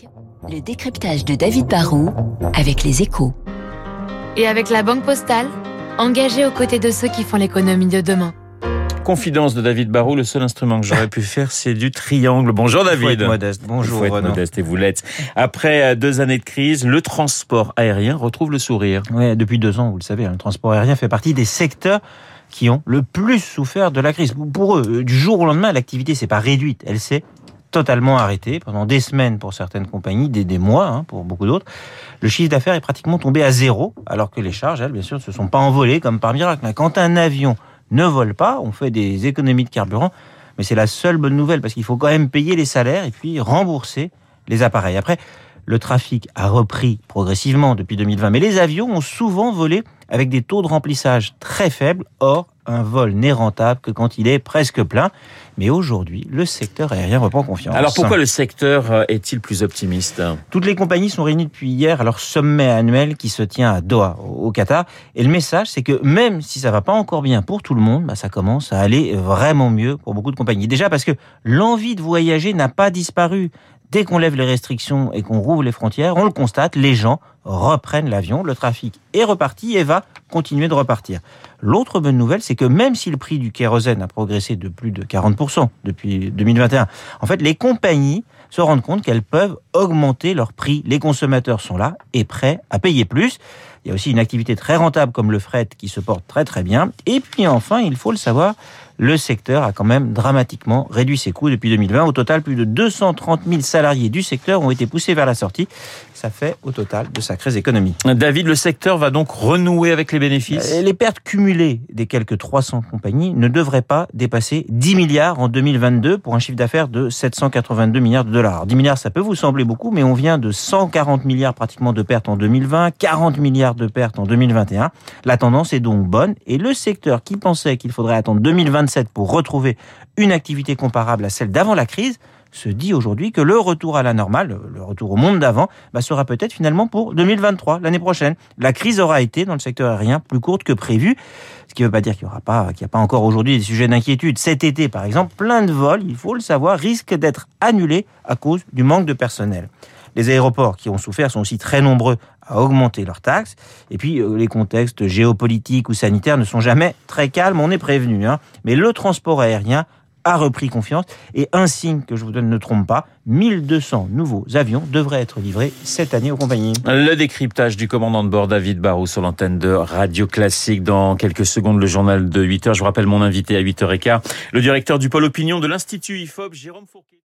Classique, le décryptage de David Barrault avec les échos. Et avec la Banque Postale, engagée aux côtés de ceux qui font l'économie de demain. Confidence de David Barrault, le seul instrument que j'aurais pu faire, c'est du triangle. Bonjour David. Modeste. Bonjour Faut être modeste et vous l'êtes. Après euh, deux années de crise, le transport aérien retrouve le sourire. Ouais, depuis deux ans, vous le savez, hein, le transport aérien fait partie des secteurs qui ont le plus souffert de la crise. Pour eux, euh, du jour au lendemain, l'activité s'est pas réduite, elle s'est totalement arrêtée pendant des semaines pour certaines compagnies, des, des mois hein, pour beaucoup d'autres. Le chiffre d'affaires est pratiquement tombé à zéro, alors que les charges, elles, bien sûr, ne se sont pas envolées comme par miracle. Mais Quand un avion ne vole pas, on fait des économies de carburant, mais c'est la seule bonne nouvelle parce qu'il faut quand même payer les salaires et puis rembourser les appareils. Après, le trafic a repris progressivement depuis 2020, mais les avions ont souvent volé avec des taux de remplissage très faibles. Or, un vol n'est rentable que quand il est presque plein. Mais aujourd'hui, le secteur aérien reprend confiance. Alors pourquoi le secteur euh, est-il plus optimiste? Toutes les compagnies sont réunies depuis hier à leur sommet annuel qui se tient à Doha, au Qatar. Et le message, c'est que même si ça va pas encore bien pour tout le monde, bah, ça commence à aller vraiment mieux pour beaucoup de compagnies. Déjà parce que l'envie de voyager n'a pas disparu. Dès qu'on lève les restrictions et qu'on rouvre les frontières, on le constate, les gens reprennent l'avion, le trafic est reparti et va continuer de repartir. L'autre bonne nouvelle, c'est que même si le prix du kérosène a progressé de plus de 40% depuis 2021, en fait, les compagnies se rendent compte qu'elles peuvent augmenter leur prix. Les consommateurs sont là et prêts à payer plus. Il y a aussi une activité très rentable comme le fret qui se porte très très bien. Et puis enfin, il faut le savoir, le secteur a quand même dramatiquement réduit ses coûts depuis 2020. Au total, plus de 230 000 salariés du secteur ont été poussés vers la sortie. Ça fait au total de sacrées économies. David, le secteur va donc renouer avec les bénéfices? Les pertes cumulées des quelques 300 compagnies ne devraient pas dépasser 10 milliards en 2022 pour un chiffre d'affaires de 782 milliards de dollars. Alors, 10 milliards, ça peut vous sembler beaucoup, mais on vient de 140 milliards pratiquement de pertes en 2020, 40 milliards de pertes en 2021. La tendance est donc bonne et le secteur qui pensait qu'il faudrait attendre 2027 pour retrouver une activité comparable à celle d'avant la crise se dit aujourd'hui que le retour à la normale, le retour au monde d'avant, bah, sera peut-être finalement pour 2023, l'année prochaine. La crise aura été dans le secteur aérien plus courte que prévu, ce qui ne veut pas dire qu'il n'y aura pas, qu'il n'y a pas encore aujourd'hui des sujets d'inquiétude. Cet été, par exemple, plein de vols, il faut le savoir, risquent d'être annulés à cause du manque de personnel. Les aéroports qui ont souffert sont aussi très nombreux à augmenter leurs taxes. Et puis, euh, les contextes géopolitiques ou sanitaires ne sont jamais très calmes, on est prévenu. Hein. Mais le transport aérien a repris confiance et un signe que je vous donne ne trompe pas, 1200 nouveaux avions devraient être livrés cette année aux compagnies. Le décryptage du commandant de bord David Barrou sur l'antenne de Radio Classique. Dans quelques secondes, le journal de 8h. Je vous rappelle mon invité à 8h15, le directeur du pôle opinion de l'Institut IFOP, Jérôme Fourquet.